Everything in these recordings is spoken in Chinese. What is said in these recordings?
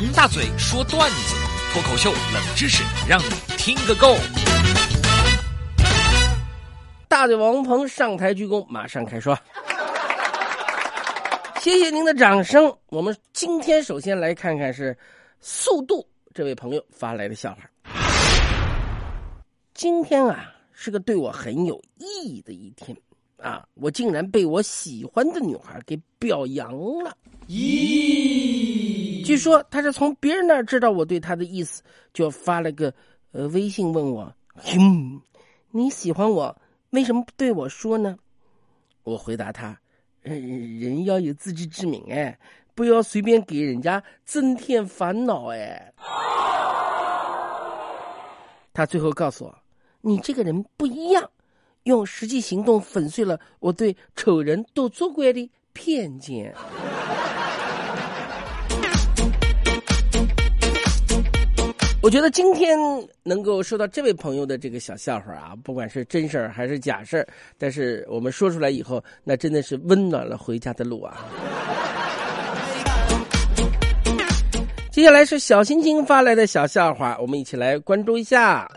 王大嘴说段子，脱口秀冷知识，让你听个够。大嘴王鹏上台鞠躬，马上开说。谢谢您的掌声。我们今天首先来看看是速度这位朋友发来的笑话。今天啊是个对我很有意义的一天啊，我竟然被我喜欢的女孩给表扬了。咦？据说他是从别人那儿知道我对他的意思，就发了个呃微信问我：“嗯，你喜欢我，为什么不对我说呢？”我回答他：“人要有自知之明，哎，不要随便给人家增添烦恼，哎。”他最后告诉我。你这个人不一样，用实际行动粉碎了我对丑人都作怪的偏见。我觉得今天能够收到这位朋友的这个小笑话啊，不管是真事儿还是假事儿，但是我们说出来以后，那真的是温暖了回家的路啊。接下来是小星星发来的小笑话，我们一起来关注一下。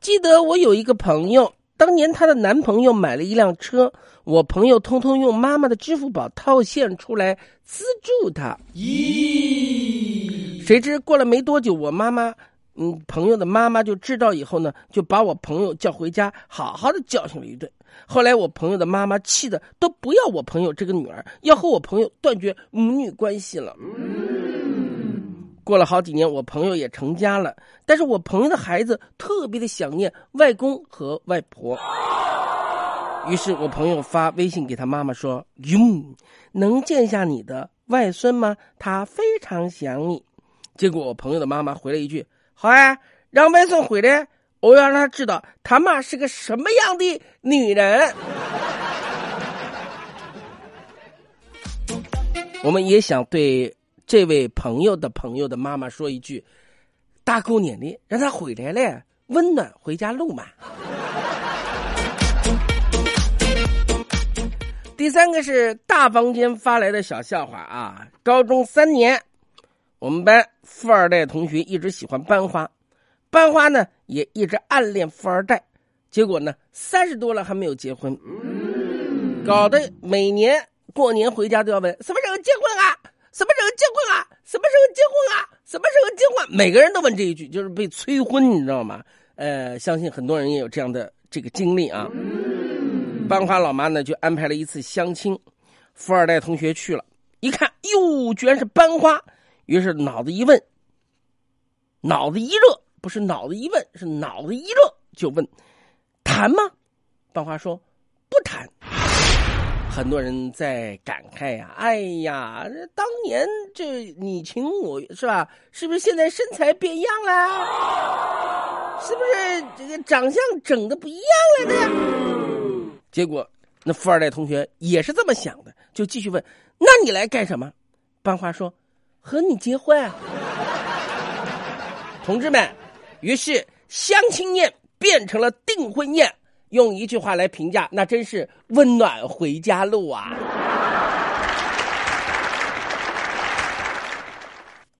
记得我有一个朋友，当年她的男朋友买了一辆车，我朋友通通用妈妈的支付宝套现出来资助她。咦？谁知过了没多久，我妈妈，嗯，朋友的妈妈就知道以后呢，就把我朋友叫回家，好好的教训了一顿。后来我朋友的妈妈气的都不要我朋友这个女儿，要和我朋友断绝母女关系了。过了好几年，我朋友也成家了，但是我朋友的孩子特别的想念外公和外婆，于是我朋友发微信给他妈妈说：“哟，能见下你的外孙吗？他非常想你。”结果我朋友的妈妈回了一句：“好啊，让外孙回来，我要让他知道他妈是个什么样的女人。”我们也想对。这位朋友的朋友的妈妈说一句：“大过年的，让他回来了，温暖回家路嘛。”第三个是大房间发来的小笑话啊！高中三年，我们班富二代同学一直喜欢班花，班花呢也一直暗恋富二代，结果呢三十多了还没有结婚，搞得每年过年回家都要问什么时候结婚啊？什么时候结婚啊？什么时候结婚啊？什么时候结婚？每个人都问这一句，就是被催婚，你知道吗？呃，相信很多人也有这样的这个经历啊。班花老妈呢，就安排了一次相亲，富二代同学去了，一看，哟，居然是班花，于是脑子一问，脑子一热，不是脑子一问，是脑子一热，就问，谈吗？班花说，很多人在感慨呀，哎呀，这当年这你情我是吧？是不是现在身材变样了？是不是这个长相整的不一样了呢？结果那富二代同学也是这么想的，就继续问：“那你来干什么？”班花说：“和你结婚。”啊同志们，于是相亲宴变成了订婚宴。用一句话来评价，那真是温暖回家路啊！